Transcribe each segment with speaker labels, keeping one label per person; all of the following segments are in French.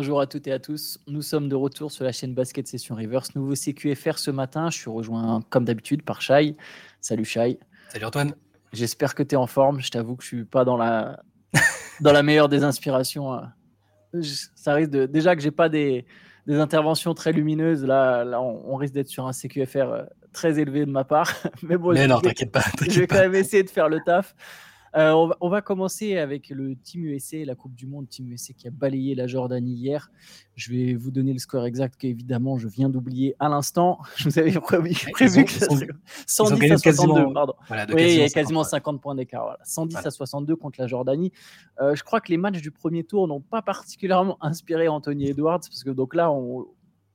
Speaker 1: Bonjour à toutes et à tous. Nous sommes de retour sur la chaîne Basket Session Reverse. Nouveau CQFR ce matin. Je suis rejoint comme d'habitude par Shai. Salut Shai.
Speaker 2: Salut Antoine.
Speaker 1: J'espère que tu es en forme. Je t'avoue que je suis pas dans la, dans la meilleure des inspirations. Euh. Ça risque de... Déjà que j'ai pas des... des, interventions très lumineuses. Là, là on, risque d'être sur un CQFR euh, très élevé de ma part.
Speaker 2: Mais bon, Mais non, t'inquiète pas.
Speaker 1: Je vais quand même essayer de faire le taf. Euh, on, va, commencer avec le Team USA, la Coupe du Monde Team USA qui a balayé la Jordanie hier. Je vais vous donner le score exact qu'évidemment je viens d'oublier à l'instant. Je vous avais prévu, que ça serait 110 à 62. Pardon. oui, il y a quasiment 50 points d'écart. 110 à 62 contre la Jordanie. Euh, je crois que les matchs du premier tour n'ont pas particulièrement inspiré Anthony Edwards parce que donc là,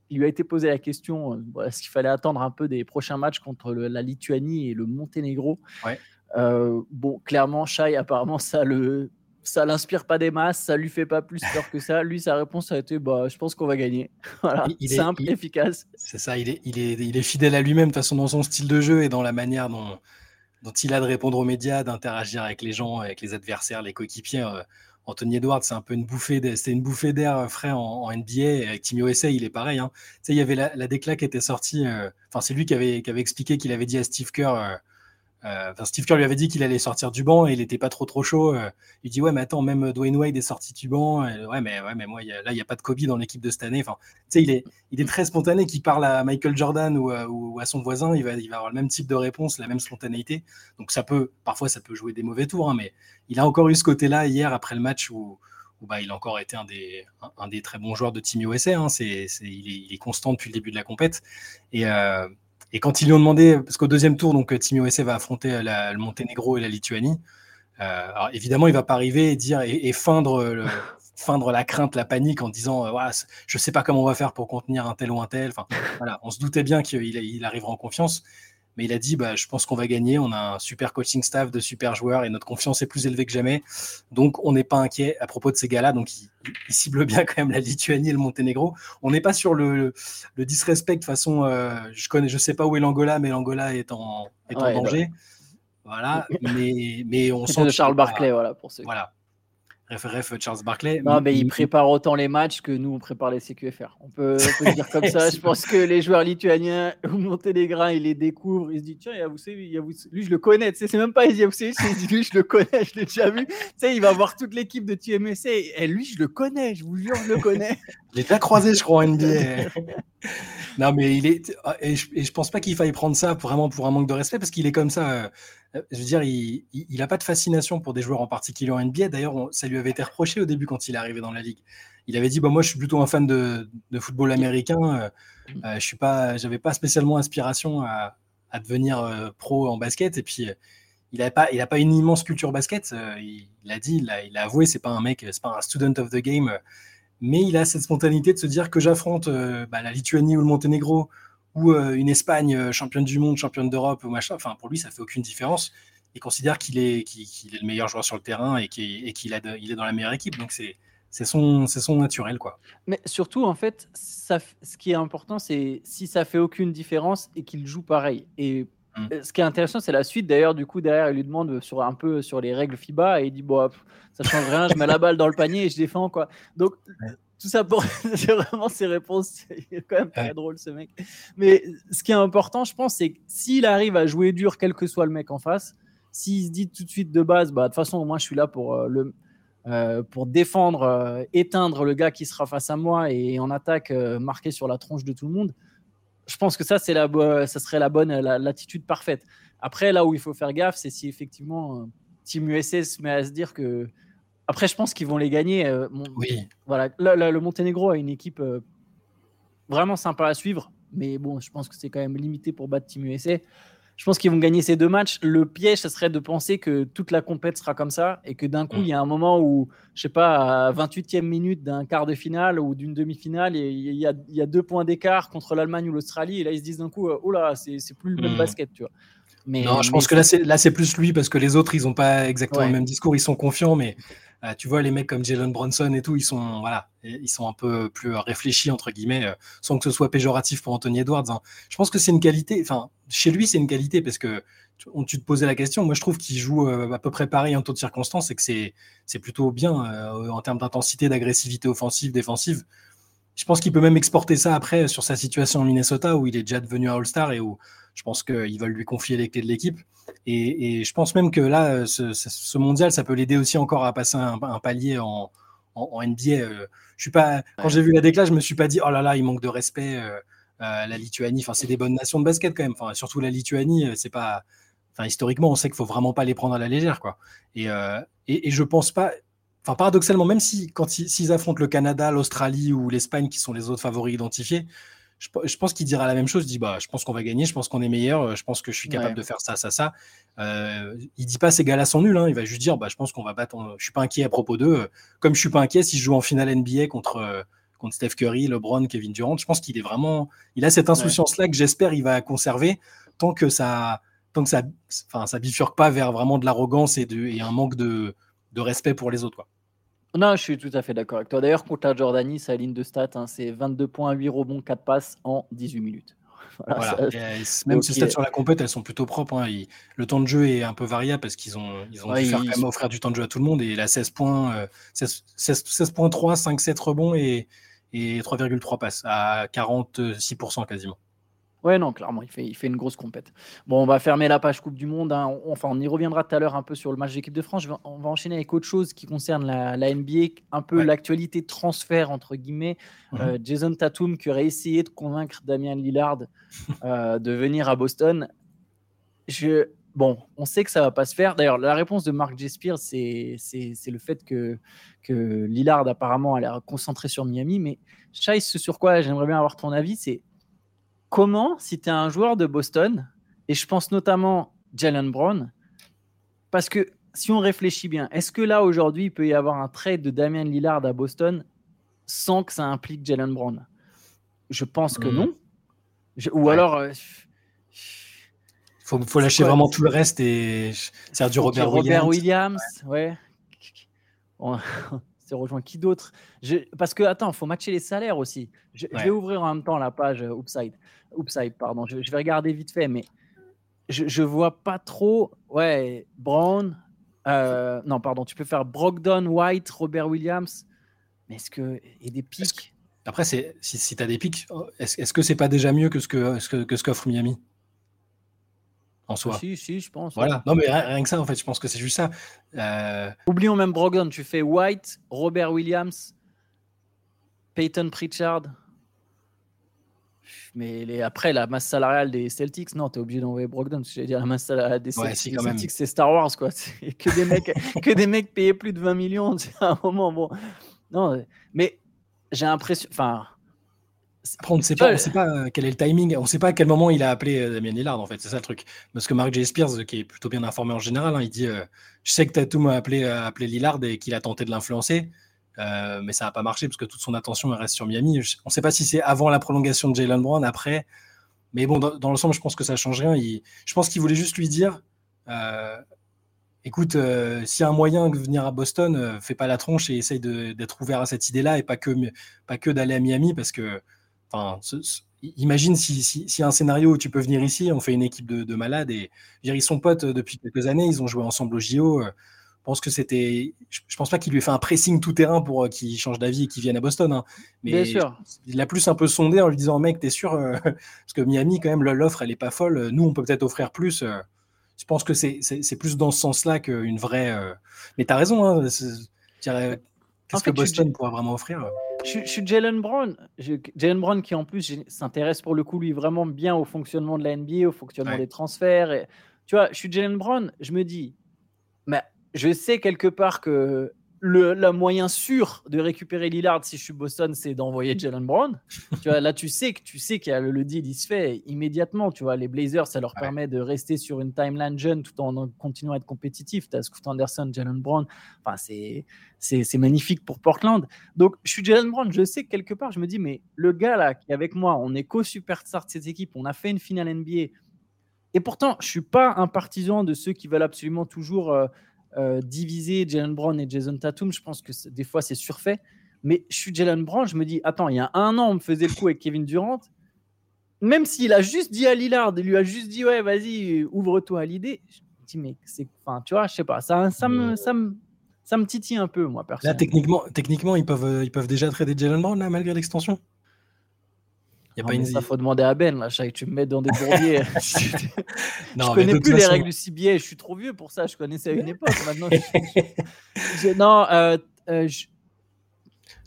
Speaker 1: il lui a été posé la question euh, est-ce qu'il fallait attendre un peu des prochains matchs contre la Lituanie et le Monténégro?
Speaker 2: Ouais.
Speaker 1: Euh, bon, clairement, Shai, apparemment, ça le, ça l'inspire pas des masses, ça lui fait pas plus peur que ça. Lui, sa réponse a été bah, je pense qu'on va gagner. voilà, il simple, efficace.
Speaker 2: C'est ça, il est, il, est, il est fidèle à lui-même, de toute façon, dans son style de jeu et dans la manière dont, dont il a de répondre aux médias, d'interagir avec les gens, avec les adversaires, les coéquipiers. Euh, Anthony Edwards, c'est un peu une bouffée, c'est une bouffée d'air frais en, NBA. avec Team USA, il est pareil. Hein. Tu sais, il y avait la, la déclat qui était sortie. Euh, enfin, c'est lui qui avait, qui avait expliqué qu'il avait dit à Steve Kerr. Euh, Steve Kerr lui avait dit qu'il allait sortir du banc et il n'était pas trop trop chaud. Euh. il dit ouais mais attends même Dwayne Wade est sorti du banc. ouais mais ouais mais moi là il n'y a pas de Kobe dans l'équipe de cette année. Enfin tu sais il est il est très spontané. Qu'il parle à Michael Jordan ou, à son voisin il va il va avoir le même type de réponse, la même spontanéité. Donc ça peut parfois ça peut jouer des mauvais tours hein, mais il a encore eu ce côté là hier après le match où bah, il a encore été un des, un, des très bons joueurs de Team USA. Hein. c'est, il, est, constant depuis le début de la compète. Et, euh, et quand ils lui ont demandé, parce qu'au deuxième tour, donc Team USA va affronter le Monténégro et la Lituanie. Euh, alors évidemment, il va pas arriver et dire et, feindre, feindre la crainte, la panique en disant, euh, je sais pas comment on va faire pour contenir un tel ou un tel. Enfin, voilà, on se doutait bien qu'il il arrivera en confiance mais il a dit bah, je pense qu'on va gagner. On a un super coaching staff de super joueurs et notre confiance est plus élevée que jamais. Donc, on n'est pas inquiet à propos de ces gars-là. Donc, il, cible bien quand même la Lituanie et le Monténégro. On n'est pas sur le, le disrespect de façon. Euh, je connais, je sais pas où est l'Angola, mais l'Angola est en, est en danger. Voilà. mais, mais on
Speaker 1: sent. de Charles Barclay, voilà, pour ceux.
Speaker 2: Voilà. Ref, Charles Barclay.
Speaker 1: Non, mais il prépare autant les matchs que nous, on prépare les CQFR. On peut, dire comme ça. Je pense que les joueurs lituaniens ou monténégrins, ils les découvrent. Ils se disent, tiens, lui, je le connais. Tu sais, c'est même pas il dit, lui, je le connais, je l'ai déjà vu. Tu sais, il va voir toute l'équipe de TMSC. Et lui, je le connais, je vous jure, je le connais.
Speaker 2: je l'ai déjà croisé, je crois, en NBA. non, mais il est. Et je, et je pense pas qu'il faille prendre ça vraiment pour un manque de respect parce qu'il est comme ça. Euh, je veux dire, il n'a pas de fascination pour des joueurs en particulier en NBA. D'ailleurs, ça lui avait été reproché au début quand il est arrivé dans la ligue. Il avait dit bah, Moi, je suis plutôt un fan de, football américain. Euh, euh, je pas, j'avais pas spécialement inspiration à, devenir pro en basket. Et puis, il n'a pas, il pas une immense culture basket. il l'a dit, il a, il a avoué c'est pas un mec, c'est pas un student of the game. Mais il a cette spontanéité de se dire que j'affronte bah, la Lituanie ou le Monténégro ou euh, une Espagne euh, championne du monde, championne d'Europe ou machin. Enfin, pour lui, ça fait aucune différence. Il considère qu'il est, qu'il, est le meilleur joueur sur le terrain et qu'il, il est dans la meilleure équipe. Donc c'est, c'est son, c'est son naturel, quoi.
Speaker 1: Mais surtout, en fait, ça, ce qui est important, c'est si ça fait aucune différence et qu'il joue pareil. Et mmh. ce qui est intéressant, c'est la suite. D'ailleurs, du coup, derrière, il lui demande sur un peu sur les règles FIBA et il dit bon, ça change rien, je mets la balle dans le panier et je défends quoi. Donc tout ça pour c'est vraiment ses réponses il est quand même très drôle ce mec. Mais ce qui est important je pense c'est que s'il arrive à jouer dur quel que soit le mec en face s'il se dit tout de suite de base bah de toute façon moi je suis là pour euh, le euh, pour défendre euh, éteindre le gars qui sera face à moi et en attaque marquer sur la tronche de tout le monde je pense que ça c'est la ça serait la bonne l'attitude parfaite. Après là où il faut faire gaffe c'est si effectivement Team USA se met à se dire que après, je pense qu'ils vont les gagner. Euh,
Speaker 2: oui.
Speaker 1: Voilà, le Monténégro a une équipe euh, vraiment sympa à suivre, mais bon, je pense que c'est quand même limité pour battre Team USA. Je pense qu'ils vont gagner ces deux matchs. Le piège, ce serait de penser que toute la compète sera comme ça et que d'un coup, il y a un moment où, je sais pas, à 28e minute d'un quart de finale ou d'une demi-finale, il y, a, y a deux points d'écart contre l'Allemagne ou l'Australie et là, ils se disent d'un coup, oh là, c'est plus le même hmm. basket, tu vois.
Speaker 2: Mais, non, je pense que là, c'est plus lui parce que les autres, ils n'ont pas exactement le même discours. Ils sont confiants, mais tu vois, les mecs comme Jalen Bronson et tout, ils sont, voilà, ils sont un peu plus réfléchis, entre guillemets, sans que ce soit péjoratif pour Anthony Edwards. Hein. Je pense que c'est une qualité, enfin, chez lui, c'est une qualité parce que tu te posais la question. Moi, je trouve qu'il joue à peu près pareil en toutes circonstances et que c'est plutôt bien en termes d'intensité, d'agressivité offensive, défensive. Je pense qu'il peut même exporter ça après sur sa situation en Minnesota où il est déjà devenu un All-Star et où je pense qu'ils veulent lui confier les clés de l'équipe. Et, je pense même que là, ce, mondial, ça peut l'aider aussi encore à passer un, palier en, NBA. Euh. Je suis pas, quand j'ai vu la déclaration, je me suis pas dit, oh là là, il manque de respect. Euh, la Lituanie, enfin, c'est des bonnes nations de basket quand même. Enfin, surtout la Lituanie, euh, c'est pas. Enfin, historiquement, on sait qu'il faut vraiment pas les prendre à la légère, quoi. Et, et, et je pense pas. Enfin, paradoxalement, même si quand s'ils affrontent le Canada, l'Australie ou l'Espagne, qui sont les autres favoris identifiés, je, pense qu'il dira la même chose. Il dit bah, je pense qu'on va gagner, je pense qu'on est meilleur, euh, je pense que je suis capable de faire ça, ça, ça. Euh, il dit pas ces gars-là sont nuls. Hein. Il va juste dire bah, je pense qu'on va battre. Je suis pas inquiet à propos d'eux. Comme je suis pas inquiet si je joue en finale NBA contre euh, contre Steph Curry, LeBron, Kevin Durant. Je pense qu'il est vraiment. Il a cette insouciance-là que j'espère il va conserver tant que ça tant que ça, enfin, ça bifurque pas vers vraiment de l'arrogance et, de, et un manque de, de respect pour les autres. Quoi.
Speaker 1: Non, je suis tout à fait d'accord avec toi. D'ailleurs, contre la Jordanie, sa ligne de stats, hein, c'est 22 points, 8 rebonds, 4 passes en 18 minutes.
Speaker 2: Voilà, même ces stats sur la compète, elles sont plutôt propres. Hein. le temps de jeu est un peu variable parce qu'ils ont, ils ont dû faire quand même offrir du temps de jeu à tout le monde. Et la 16 points, 16.3, 5, 7 rebonds et, et 3,3 passes à 46% quasiment.
Speaker 1: Ouais, non, clairement, il fait, il fait une grosse compète. Bon, on va fermer la page Coupe du Monde. Hein. enfin, on y reviendra tout à l'heure un peu sur le match d'équipe de France. on va enchaîner avec autre chose qui concerne la, NBA, un peu l'actualité transfert, entre guillemets. Euh, Jason Tatum qui aurait essayé de convaincre Damien Lillard euh, de venir à Boston. Je, bon, on sait que ça va pas se faire. D'ailleurs, la réponse de Mark J. Spears, c'est le fait que, que Lillard apparemment a l'air concentré sur Miami. Mais Chai, ce sur quoi j'aimerais bien avoir ton avis, c'est comment, si tu es un joueur de Boston, et je pense notamment Jalen Brown, parce que si on réfléchit bien, est-ce que là aujourd'hui il peut y avoir un trade de Damien Lillard à Boston sans que ça implique Jalen Brown? Je pense que hmm. non. ou alors. Il
Speaker 2: euh, faut, lâcher vraiment tout le reste et faire du Robert,
Speaker 1: Robert Williams. ouais. C'est rejoint qui d'autre? Parce que, attends, il faut matcher les salaires aussi. Je, vais ouvrir en même temps la page euh, Upside. Upside, pardon. Je, vais regarder vite fait, mais je, ne vois pas trop. Ouais, Brown. Euh, non, pardon, tu peux faire Brogdon, White, Robert Williams. Mais est-ce que. Et des pics?
Speaker 2: Après, si, si tu as des pics, est-ce est -ce que c'est pas déjà mieux que ce qu'offre que, que, ce Miami? En soi.
Speaker 1: Si, si, je pense.
Speaker 2: Voilà. Non, mais rien, que ça, en fait, je pense que c'est juste ça.
Speaker 1: Euh, Oublions même Brogdon. Tu fais White, Robert Williams, Peyton Pritchard. Mais les, après, la masse salariale des Celtics, non, tu es obligé d'envoyer Brogdon. J'allais dire la masse salariale des Celtics, c'est Star Wars, quoi. Que des, mecs, que des mecs payés plus de 20 millions, c'est un moment. Bon. Non, mais j'ai l'impression. Enfin
Speaker 2: on ne sait pas, sait pas euh, quel est le timing, on ne sait pas à quel moment il a appelé euh, Damien Lillard, en fait, c'est ça le truc. Parce que Mark J. Spears, qui est plutôt bien informé en général, hein, il dit euh, Je sais que Tatum a appelé, appelé Lillard et qu'il a tenté de l'influencer, mais ça n'a pas marché parce que toute son attention reste sur Miami. On ne sait pas si c'est avant la prolongation de Jalen Brown, après. Mais bon, dans, l'ensemble, je pense que ça ne change rien. je pense qu'il voulait juste lui dire Écoute, s'il y a un moyen de venir à Boston, fais pas la tronche et essaye d'être ouvert à cette idée-là et pas que, pas que d'aller à Miami parce que imagine si, un scénario où tu peux venir ici, on fait une équipe de, malades et ils sont potes euh, depuis quelques années, ils ont joué ensemble au JO. Euh, je pense que c'était. Je pense pas qu'il lui ait fait un pressing tout terrain pour euh, qu'il change d'avis et qu'il vienne à Boston. Hein. Mais il a plus un peu sondé en lui disant Mec, t'es sûr Parce que Miami, quand même, l'offre, elle est pas folle. Nous, on peut peut-être offrir plus. Je pense que c'est plus dans ce sens-là qu'une vraie. Mais t'as raison. Hein, Qu'est-ce que Boston pourrait vraiment offrir
Speaker 1: je, suis Jalen Brown. Jalen Brown qui en plus s'intéresse pour le coup lui vraiment bien au fonctionnement de la NBA, au fonctionnement des transferts. Et, tu vois, je suis Jalen Brown, je me dis, mais je sais quelque part que le, moyen sûr de récupérer Lillard si je suis Boston, c'est d'envoyer Jalen Brown. tu vois, là, tu sais que tu sais que le, le, deal il se fait immédiatement. Tu vois, les Blazers, ça leur permet de rester sur une timeline jeune tout en continuant à être compétitif. Tu as Scoot Anderson, Jalen Brown. Enfin, c'est c'est magnifique pour Portland. Donc, je suis Jalen Brown. Je sais que quelque part, je me dis, mais le gars là qui est avec moi, on est co-superstar de cette équipe. On a fait une finale NBA. Et pourtant, je suis pas un partisan de ceux qui veulent absolument toujours. Euh, diviser Jalen Brown et Jason Tatum, je pense que des fois c'est surfait. Mais je suis Jalen Brown, je me dis, attends, il y a un an, on me faisait le coup avec Kevin Durant. Même s'il a juste dit à Lillard, il lui a juste dit, ouais, vas-y, ouvre-toi à l'idée. Je me dis, mais c'est. Enfin, tu vois, je sais pas, ça, ça, me, ça, me, ça me titille un peu, moi, personnellement.
Speaker 2: Là, techniquement, techniquement ils, peuvent, ils peuvent déjà trader Jalen Brown, là, malgré l'extension?
Speaker 1: Il y a pas une... Ça faut demander à Ben, là, tu me mets dans des bourbiers. non, je connais plus les règles du CBA, je suis trop vieux pour ça, je connaissais à une époque. Maintenant, non, euh, euh,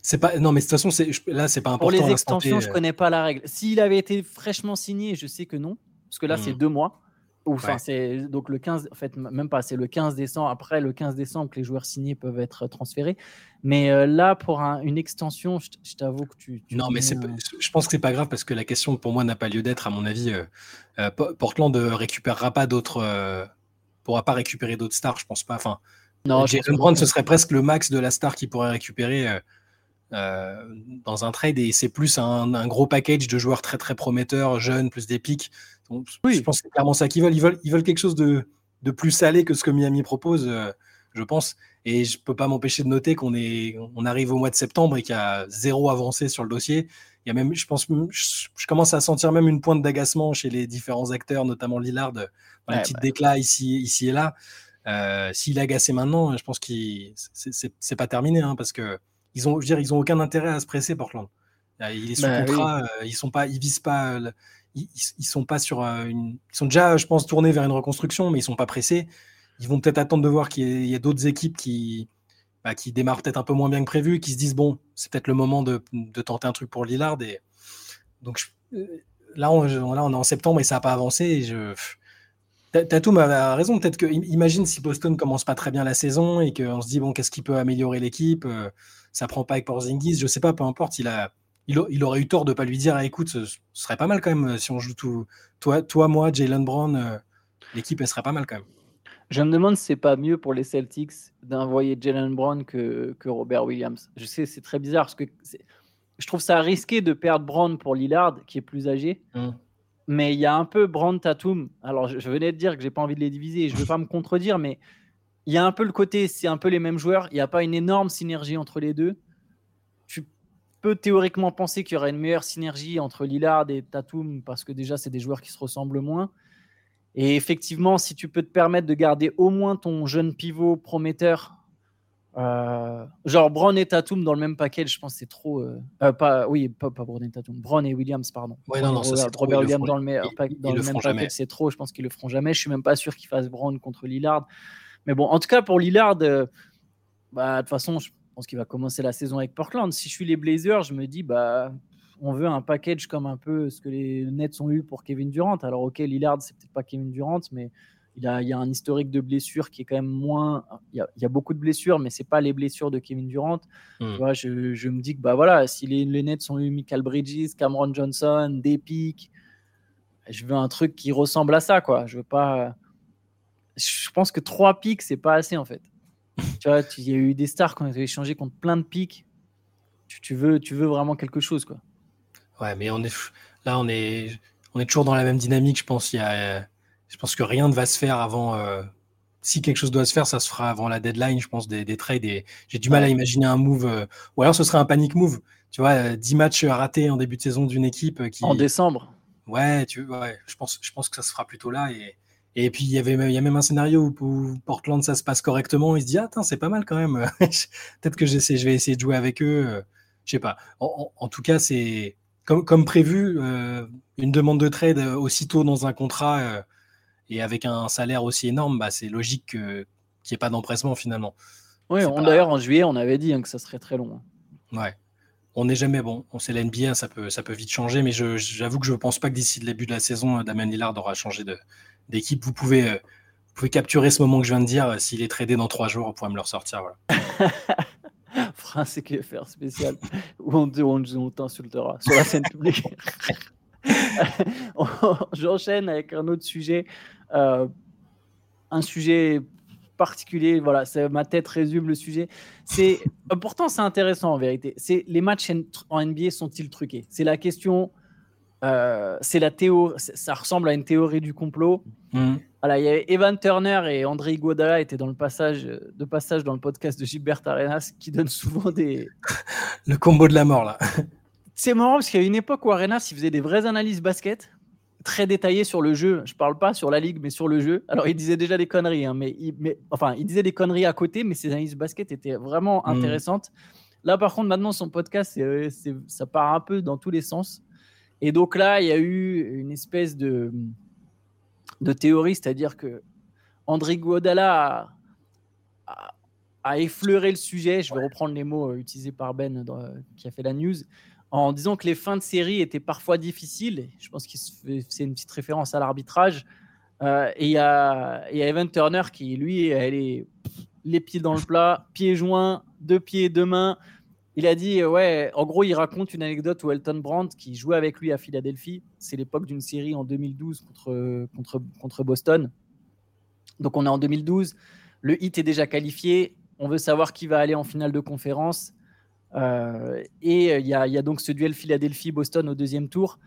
Speaker 2: c'est pas non mais de toute façon c'est là c'est pas important.
Speaker 1: Pour les extensions, je euh. connais pas la règle. S'il avait été fraîchement signé, je sais que non, parce que là c'est hmm. deux mois. Enfin, c'est donc le 15, en fait, même pas, c'est le 15 décembre, après le 15 décembre que les joueurs signés peuvent être transférés. Mais euh, là, pour une extension, je, t'avoue que tu.
Speaker 2: non, mais je pense que c'est pas grave parce que la question pour moi n'a pas lieu d'être, à mon avis. Euh, Portland ne récupérera pas d'autres. pourra pas récupérer d'autres stars, je pense pas. Enfin, non, Jason Brown, ce serait presque le max de la star qu'il pourrait récupérer euh, dans un trade et c'est plus un, gros package de joueurs très très prometteurs, jeunes, plus des pics. Oui. Je pense que c'est clairement ça qu'ils veulent. Ils veulent, ils veulent quelque chose de, de, plus salé que ce que Miami propose, euh, je pense. Et je peux pas m'empêcher de noter qu'on est, on arrive au mois de septembre et qu'il y a zéro avancé sur le dossier. Il y a même, je pense, je, commence à sentir même une pointe d'agacement chez les différents acteurs, notamment Lillard, dans les petits bah. déclats ici, ici et là. Euh, S'il est agacé maintenant, je pense que c'est pas terminé, hein, parce que ils ont, je veux dire, ils ont aucun intérêt à se presser, Portland. Il est sous bah contrat, euh, ils sont pas, ils visent pas, euh, ils, sont pas sur euh, ils sont déjà, je pense, tournés vers une reconstruction, mais ils sont pas pressés. Ils vont peut-être attendre de voir qu'il y, a d'autres équipes qui, bah, qui démarrent peut-être un peu moins bien que prévu, qui se disent bon, c'est peut-être le moment de, tenter un truc pour Lillard. Et donc là, on, là, on est en septembre et ça n'a pas avancé. Et je, a raison. Peut-être que, imagine si Boston commence pas très bien la saison et qu'on se dit bon, qu'est-ce qui peut améliorer l'équipe ça prend pas avec Porzingis, je sais pas, peu importe, il a, il, aurait eu tort de pas lui dire, ah, écoute, ce, serait pas mal quand même euh, si on joue tout, toi, toi, moi, Jalen Brown, euh, l'équipe elle serait pas mal quand même.
Speaker 1: Je me demande si c'est pas mieux pour les Celtics d'envoyer Jalen Brown que, que, Robert Williams. Je sais, c'est très bizarre parce que je trouve ça risqué de perdre Brown pour Lillard, qui est plus âgé. Mmh. Mais il y a un peu Brown Tatum. Alors, je, venais de dire que j'ai pas envie de les diviser. Je ne veux pas me contredire, mais il y a un peu le côté, c'est un peu les mêmes joueurs. Il n'y a pas une énorme synergie entre les deux. Tu peux théoriquement penser qu'il y aurait une meilleure synergie entre Lillard et Tatum parce que déjà, c'est des joueurs qui se ressemblent moins. Et effectivement, si tu peux te permettre de garder au moins ton jeune pivot prometteur, euh, genre Brown et Tatum dans le même package, je pense que c'est trop. Euh, euh, pas, oui, pas, pas Brown et Tatum, Brown et Williams, pardon.
Speaker 2: Ouais, non, non,
Speaker 1: Robert, Robert Williams dans le, dans le, même package, c'est trop. Je pense qu'ils le feront jamais. Je suis même pas sûr qu'ils fassent Brown contre Lillard. Mais bon, en tout cas, pour Lillard, bah, de toute façon, je pense qu'il va commencer la saison avec Portland. Si je suis les Blazers, je me dis, bah, on veut un package comme un peu ce que les Nets ont eu pour Kevin Durant. Alors, ok, Lillard, c'est peut-être pas Kevin Durant, mais il y, a, il y a, un historique de blessures qui est quand même moins. Il y a, beaucoup de blessures, mais c'est pas les blessures de Kevin Durant. Hmm. Tu vois, je, je, me dis que bah voilà, si les, les, Nets ont eu Michael Bridges, Cameron Johnson, des pics, je veux un truc qui ressemble à ça, quoi. Je veux pas je pense que trois pics, c'est pas assez en fait. Tu vois, il y a eu des stars qui ont été échangés contre plein de pics. Tu, veux, tu veux vraiment quelque chose, quoi.
Speaker 2: Ouais, mais on est là, on est, on est toujours dans la même dynamique. Je pense, il y a, je pense que rien ne va se faire avant. Euh, si quelque chose doit se faire, ça se fera avant la deadline, je pense, des, des trades. Et j'ai du mal à imaginer un move. Euh, ou alors ce serait un panic move. Tu vois, 10 euh, matchs ratés en début de saison d'une équipe qui.
Speaker 1: En décembre.
Speaker 2: Ouais, tu, ouais, je pense, je pense que ça se fera plutôt là. Et, et puis, il y, avait, il y a même un scénario où, Portland, ça se passe correctement. Il se dit, ah, c'est pas mal quand même. Peut-être que j'essaie, je vais essayer de jouer avec eux. Euh, je sais pas. En, tout cas, c'est comme, comme prévu, euh, une demande de trade aussitôt dans un contrat euh, et avec un salaire aussi énorme, bah, c'est logique qu'il n'y ait pas d'empressement finalement.
Speaker 1: Oui, d'ailleurs, en juillet, on avait dit hein, que ça serait très long.
Speaker 2: Hein. Ouais. On n'est jamais bon. On sait l'NBA, ça peut, ça peut vite changer, mais j'avoue que je ne pense pas que d'ici le début de la saison, Damien Lillard aura changé de, d'équipe, vous pouvez, euh, vous pouvez capturer ce moment que je viens de dire. Euh, s'il est tradé dans trois jours, vous pourrez me le ressortir. Voilà.
Speaker 1: France faire spécial où on, on, t'insultera sur la scène publique. J'enchaîne avec un autre sujet. Euh, un sujet particulier. Voilà, ma tête résume le sujet. C'est pourtant c'est intéressant en vérité. C'est les matchs en NBA sont-ils truqués? C'est la question euh, c'est la théorie, ça ressemble à une théorie du complot. Mmh. Voilà, il y avait Evan Turner et André Iguodala étaient dans le passage, de passage dans le podcast de Gilbert Arenas qui donne souvent des.
Speaker 2: le combo de la mort, là.
Speaker 1: C'est marrant parce qu'il y a une époque où Arenas il faisait des vraies analyses basket très détaillées sur le jeu. Je parle pas sur la ligue, mais sur le jeu. Alors, il disait déjà des conneries, hein, mais, il, mais, enfin, il disait des conneries à côté, mais ses analyses basket étaient vraiment hmm. intéressantes. Là, par contre, maintenant, son podcast, ça part un peu dans tous les sens. Et donc là, il y a eu une espèce de de théorie, c'est-à-dire que André Guadala a, effleuré le sujet, je vais reprendre les mots euh, utilisés par Ben qui a fait la news, en disant que les fins de série étaient parfois difficiles. Je pense que c'est une petite référence à l'arbitrage. Euh, et il y, a Evan Turner qui, lui, elle est les pieds dans le plat, pieds joints, deux pieds, deux mains. Il a dit, euh, ouais, en gros, il raconte une anecdote où Elton Brandt, qui jouait avec lui à Philadelphie, c'est l'époque d'une série en 2012 contre, contre, contre Boston. Donc on est en 2012, le hit est déjà qualifié, on veut savoir qui va aller en finale de conférence. Euh, et il y, a, y, a donc ce duel Philadelphie-Boston au deuxième tour.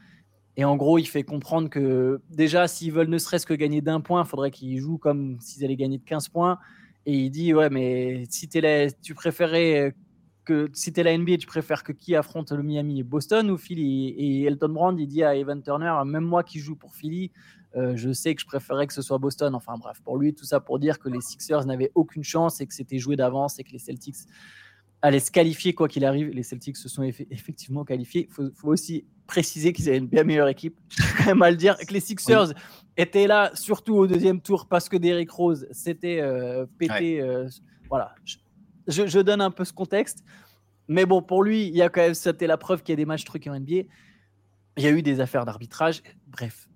Speaker 1: Et en gros, il fait comprendre que déjà, s'ils veulent ne serait-ce que gagner d'un point, il faudrait qu'ils jouent comme s'ils allaient gagner de 15 points. Et il dit, ouais, mais si es tu préférais que si tu es la NBA, tu préfères que qui affronte le Miami Boston ou Philly Et Elton Brand, il dit à Evan Turner, même moi qui joue pour Philly, euh, je sais que je préférais que ce soit Boston. Enfin bref, pour lui, tout ça pour dire que les Sixers n'avaient aucune chance et que c'était joué d'avance et que les Celtics allaient se qualifier quoi qu'il arrive. Les Celtics se sont effectivement qualifiés. Il faut, aussi préciser qu'ils avaient une bien meilleure équipe. Je quand même à le dire que les Sixers étaient là surtout au deuxième tour parce que Derrick Rose s'était euh, pété. Euh, voilà je, donne un peu ce contexte. Mais bon, pour lui, il y a quand même, c'était la preuve qu'il y a des matchs truqués en NBA. Il y a eu des affaires d'arbitrage. Bref,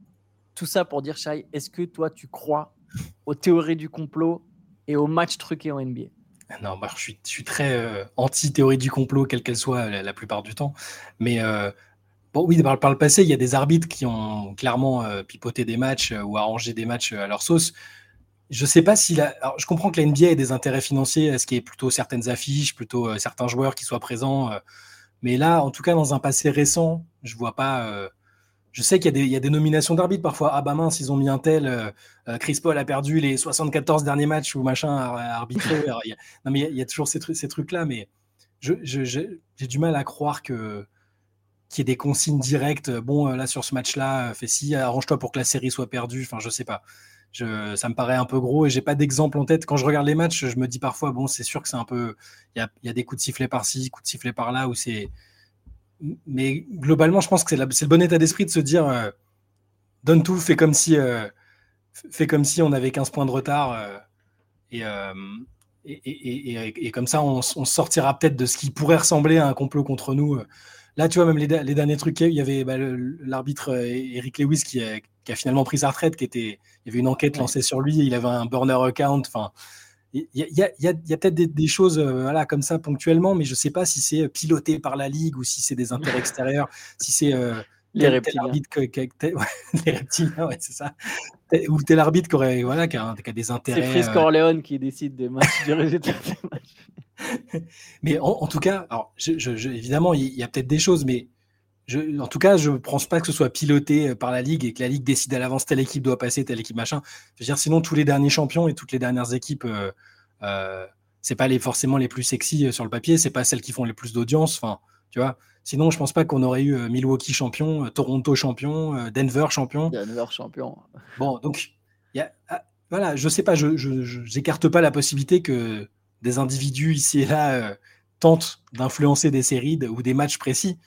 Speaker 1: tout ça pour dire, Shai, est-ce que toi, tu crois aux théories du complot et aux matchs truqués en NBA
Speaker 2: Non, bah, je, suis, je, suis, très euh, anti-théorie du complot, quelle qu'elle soit la, plupart du temps. Mais euh, bon, oui, par, le passé, il y a des arbitres qui ont clairement euh, pipoté des matchs ou arrangé des matchs à leur sauce. Je sais pas si la... Alors, je comprends que la NBA ait des intérêts financiers, est ce qui est plutôt certaines affiches, plutôt euh, certains joueurs qui soient présents. Euh, mais là, en tout cas, dans un passé récent, je vois pas. Euh, je sais qu'il y, a des nominations d'arbitres parfois. Ah bah mince, ils ont mis un tel. Chris Paul a perdu les 74 derniers matchs ou machin à, arbitrer. non, mais il y, a toujours ces, trucs, ces trucs-là, mais j'ai je, du mal à croire que qu'il y ait des consignes directes. Bon, là, sur ce match-là, fais ci, arrange-toi pour que la série soit perdue. Enfin, je sais pas ça me paraît un peu gros et j'ai pas d'exemple en tête. Quand je regarde les matchs, je me dis parfois, bon, c'est sûr que c'est un peu. Il y a, des coups de sifflet par-ci, coups de sifflet par-là, où c'est. Mais globalement, je pense que c'est le bon état d'esprit de se dire euh, donne tout, fais comme si, euh, fait comme si on avait 15 points de retard. Euh, et, et, et, comme ça, on, sortira peut-être de ce qui pourrait ressembler à un complot contre nous. Là, tu vois, même les, derniers trucs, il y avait bah, l'arbitre Eric Lewis qui qui a finalement pris sa retraite, qui était, il y avait une enquête lancée sur lui, il avait un burner account. Enfin, il y a, y a, a peut-être des, choses euh, voilà, comme ça ponctuellement, mais je ne sais pas si c'est piloté par la ligue ou si c'est des intérêts extérieurs, si c'est euh,
Speaker 1: les reptiliens.
Speaker 2: les reptiliens, ouais, c'est ça. Ou tel arbitre qui, aurait, voilà, qui, a, qui a des intérêts.
Speaker 1: C'est Frisco euh... qui décide des matchs, du résultat des matchs.
Speaker 2: mais en, tout cas, alors, je, je, évidemment, il y a peut-être des choses, mais en tout cas, je ne pense pas que ce soit piloté euh, par la Ligue et que la Ligue décide à l'avance telle équipe doit passer, telle équipe machin. Je veux dire, sinon, tous les derniers champions et toutes les dernières équipes, euh, euh, c'est pas les, forcément les plus sexy euh, sur le papier, c'est pas celles qui font les plus d'audience. Enfin, tu vois. Sinon, je pense pas qu'on aurait eu Milwaukee champion, Toronto champion, Denver champion.
Speaker 1: Denver champion.
Speaker 2: Bon, donc, y a, ah, voilà, je sais pas, je n'écarte pas la possibilité que des individus ici et là tentent d'influencer des séries ou des matchs précis.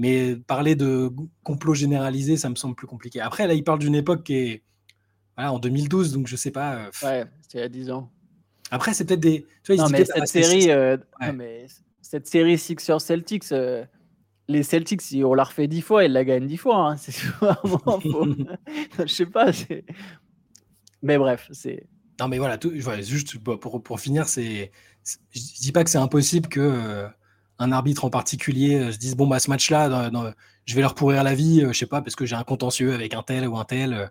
Speaker 2: Mais parler de complot généralisé, ça me semble plus compliqué. Après, là, il parle d'une époque qui est voilà, en 2012, donc je sais pas.
Speaker 1: Euh, ouais, c'était il y a 10 ans.
Speaker 2: Après, c'est peut-être des.
Speaker 1: Tu vois, non, mais cette, série, euh, mais cette série Sixers Celtics, euh, les Celtics, si on la refait 10 fois, ils la gagnent 10 fois. Hein. C'est je sais pas. Mais bref, c'est.
Speaker 2: Non, mais voilà, tout, juste pour, pour finir, c'est. Je dis pas que c'est impossible que un arbitre en particulier euh, se dise bon bah ce match-là, je vais leur pourrir la vie, euh, je sais pas parce que j'ai un contentieux avec un tel ou un tel. Euh.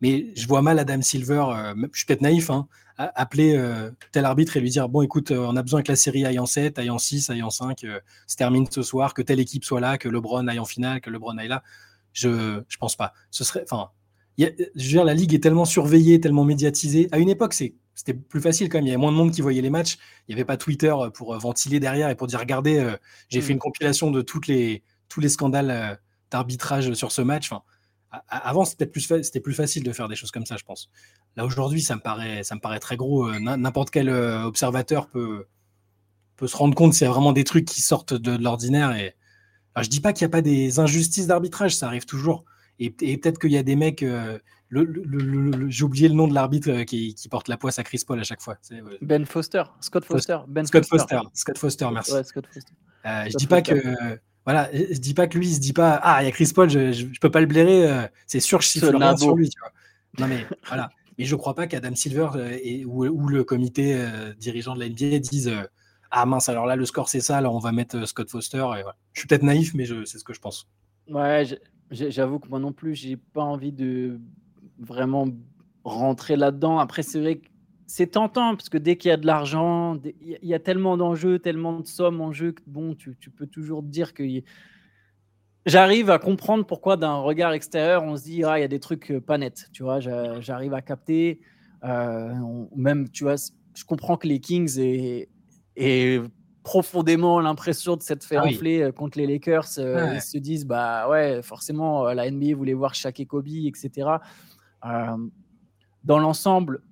Speaker 2: mais je vois mal Adam Silver, je suis peut-être naïf, hein, appeler tel arbitre et lui dire bon écoute, on a besoin que la série aille en 7, aille en 6, aille en 5, se termine ce soir, que telle équipe soit là, que LeBron aille en finale, que LeBron aille là. Je je pense pas. Ce serait enfin je veux dire, la ligue est tellement surveillée, tellement médiatisée. À une époque, c'était plus facile quand même. Il y avait moins de monde qui voyait les matchs. Il n'y avait pas Twitter pour ventiler derrière et pour dire regardez, j'ai fait mm. une compilation de toutes les, tous les scandales d'arbitrage sur ce match. Enfin, avant, c'était plus, c'était plus facile de faire des choses comme ça, je pense. Là, aujourd'hui, ça, me paraît, ça me paraît très gros. N'importe quel observateur peut, peut se rendre compte s'il y a vraiment des trucs qui sortent de, l'ordinaire. Et... ne je dis pas qu'il n'y a pas des injustices d'arbitrage, ça arrive toujours. Et, peut-être qu'il y a des mecs. Euh, j'ai oublié le nom de l'arbitre euh, qui, porte la poisse à Chris Paul à chaque fois.
Speaker 1: Ben Foster, Scott Foster. Ben
Speaker 2: Scott Foster. Scott Foster, merci. Scott Foster. Euh, je dis pas que. Voilà, je dis pas que lui, il se dit pas Ah, il y a Chris Paul, je, je, peux pas le blairer, c'est sûr, je siffle rien sur lui. Non, mais voilà. Mais je crois pas qu'Adam Silver et, ou, le comité dirigeant de la NBA disent ah mince, alors là, le score, c'est ça, alors on va mettre Scott Foster. Et Je suis peut-être naïf, mais c'est ce que je pense.
Speaker 1: Ouais, j'avoue que moi non plus, j'ai pas envie de vraiment rentrer là-dedans. Après, c'est vrai que c'est tentant, parce que dès qu'il y a de l'argent, il y a tellement d'enjeux, tellement de sommes en jeu que bon, tu, peux toujours dire que. J'arrive à comprendre pourquoi d'un regard extérieur, on se dit, ah, il y a des trucs euh, pas nets, tu vois, j'arrive à capter. Euh, même, tu vois, je comprends que les Kings et et profondément l'impression de s'être fait ah enfler euh, contre les Lakers. Euh, ils se disent, bah ouais, forcément, euh, la NBA voulait voir Shaq et Kobe, etc. dans l'ensemble,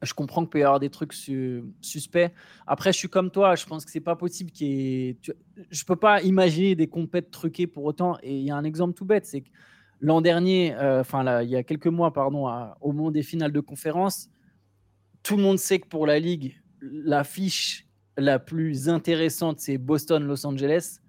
Speaker 1: je comprends qu'il peut y avoir des trucs suspects. Après, je suis comme toi, je pense que c'est pas possible qu'il ait... Je peux pas imaginer des compètes truquées pour autant. Et il y a un exemple tout bête, c'est que l'an dernier, enfin il y a quelques mois, pardon, au moment des finales de conférence, tout le monde sait que pour la Ligue, l'affiche la plus intéressante, c'est Boston-Los Angeles.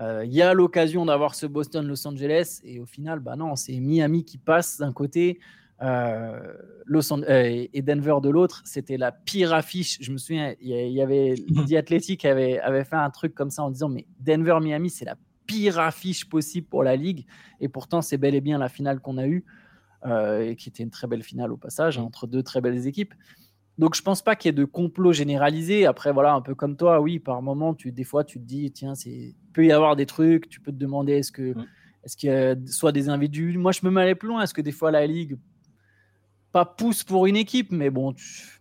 Speaker 1: Euh, il y a l'occasion d'avoir ce Boston-Los Angeles et au final, bah non, c'est Miami qui passe d'un côté euh, Los euh, et Denver de l'autre. C'était la pire affiche. Je me souviens, il y, avait The Athletic avait, avait fait un truc comme ça en disant mais Denver-Miami, c'est la pire affiche possible pour la ligue et pourtant c'est bel et bien la finale qu'on a eue et qui était une très belle finale au passage entre deux très belles équipes. Donc je pense pas qu'il y ait de complot généralisé. Après voilà, un peu comme toi, oui, par moment, tu des fois tu te dis tiens, c'est peut y avoir des trucs. Tu peux te demander est-ce que mmh. est-ce qu'il y a soit des individus? Moi, je me mets plus loin. Est-ce que des fois la ligue pas pousse pour une équipe, mais bon,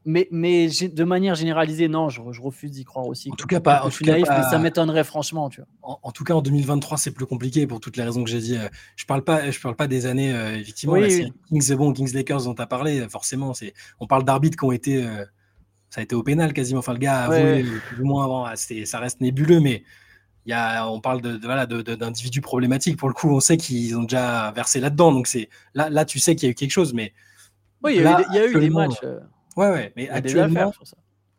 Speaker 1: mais, mais de manière généralisée, non, je, refuse d'y croire aussi.
Speaker 2: En tout cas, pas. En
Speaker 1: naïf, mais ça m'étonnerait franchement. Tu
Speaker 2: vois. En, tout cas, en 2023, c'est plus compliqué pour toutes les raisons que j'ai dit. Je parle pas, je parle pas des années, euh, effectivement. Kings et bon, Kings Lakers dont tu as parlé, forcément, c'est. On parle d'arbitres qui ont été. Euh, ça a été au pénal quasiment. Enfin, le gars a avoué plus ou moins avant. Ça reste nébuleux, mais. Il y a, on parle de, voilà, d'individus problématiques. Pour le coup, on sait qu'ils ont déjà versé là-dedans. Donc, c'est là, là, tu sais qu'il y a eu quelque chose. Mais
Speaker 1: oui, il y, a eu, des matchs. Euh,
Speaker 2: ouais, ouais, mais actuellement,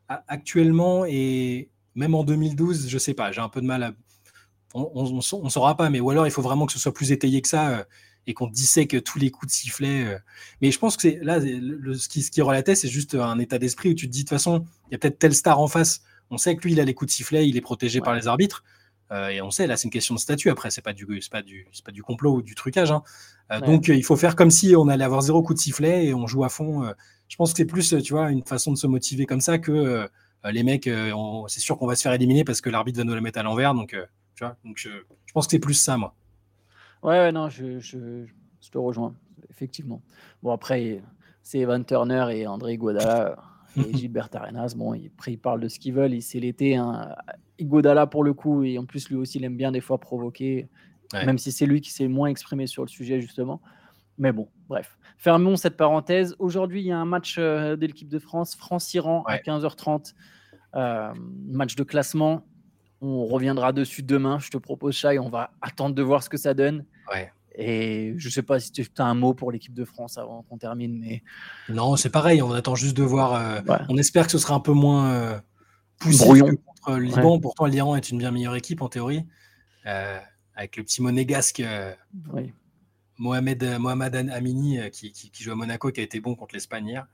Speaker 2: actuellement et même en 2012, je sais pas, j'ai un peu de mal à. On ne saura pas, mais ou alors il faut vraiment que ce soit plus étayé que ça euh, et qu'on que tous les coups de sifflet. Euh. Mais je pense que c'est là, le, ce, qui, ce qui relatait, c'est juste un état d'esprit où tu te dis de toute façon, il y a peut-être telle star en face. On sait que lui, il a les coups de sifflet, il est protégé par les arbitres. Et on sait, là, c'est une question de statut. Après, c'est pas du, pas du, pas du complot ou du trucage. Hein. Euh, donc, euh, il faut faire comme si on allait avoir zéro coup de sifflet et on joue à fond. Euh. je pense que c'est plus, tu vois, une façon de se motiver comme ça que les mecs, c'est sûr qu'on va se faire éliminer parce que l'arbitre va nous la mettre à l'envers. Donc, tu vois, donc je, pense que c'est plus ça, moi.
Speaker 1: Ouais, non, je, te rejoins, effectivement. Bon, après, c'est Evan Turner et André Guadala et Gilbert Arenas. Bon, après, ils parlent de ce qu'ils veulent. C'est l'été. Hein. Godala, pour le coup, et en plus, lui aussi, il aime bien des fois provoquer même si c'est lui qui s'est moins exprimé sur le sujet, justement. Mais bon, bref. Fermons cette parenthèse. Aujourd'hui, il y a un match euh, de l'équipe de France, France-Iran à 15h30. Euh, match de classement. On reviendra dessus demain. Je te propose, Chai, on va attendre de voir ce que ça donne. Et je ne sais pas si tu as un mot pour l'équipe de France avant qu'on termine. Mais...
Speaker 2: Non, c'est pareil. On attend juste de voir. Euh, on espère que ce sera un peu moins poussé que contre le Liban. Pourtant, l'Iran est une bien meilleure équipe en théorie avec le petit monégasque euh, Mohamed, euh, Mohamed Amini euh, qui, joue à Monaco, qui a été bon contre l'Espagne hier.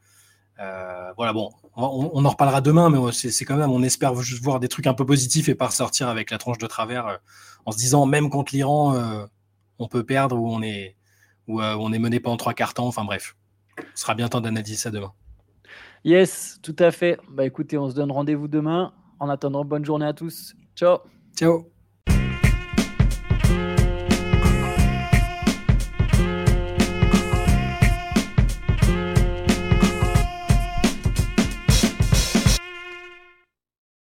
Speaker 2: voilà, bon, on, en reparlera demain, mais c'est quand même, on espère juste voir des trucs un peu positifs et pas ressortir avec la tranche de travers en se disant, même contre l'Iran, on peut perdre ou on est, ou, on est mené pas en trois quarts temps. Enfin bref, ce sera bien temps d'analyser ça demain.
Speaker 1: Yes, tout à fait. Bah écoutez, on se donne rendez-vous demain. En attendant, bonne journée à tous. Ciao.
Speaker 2: Ciao.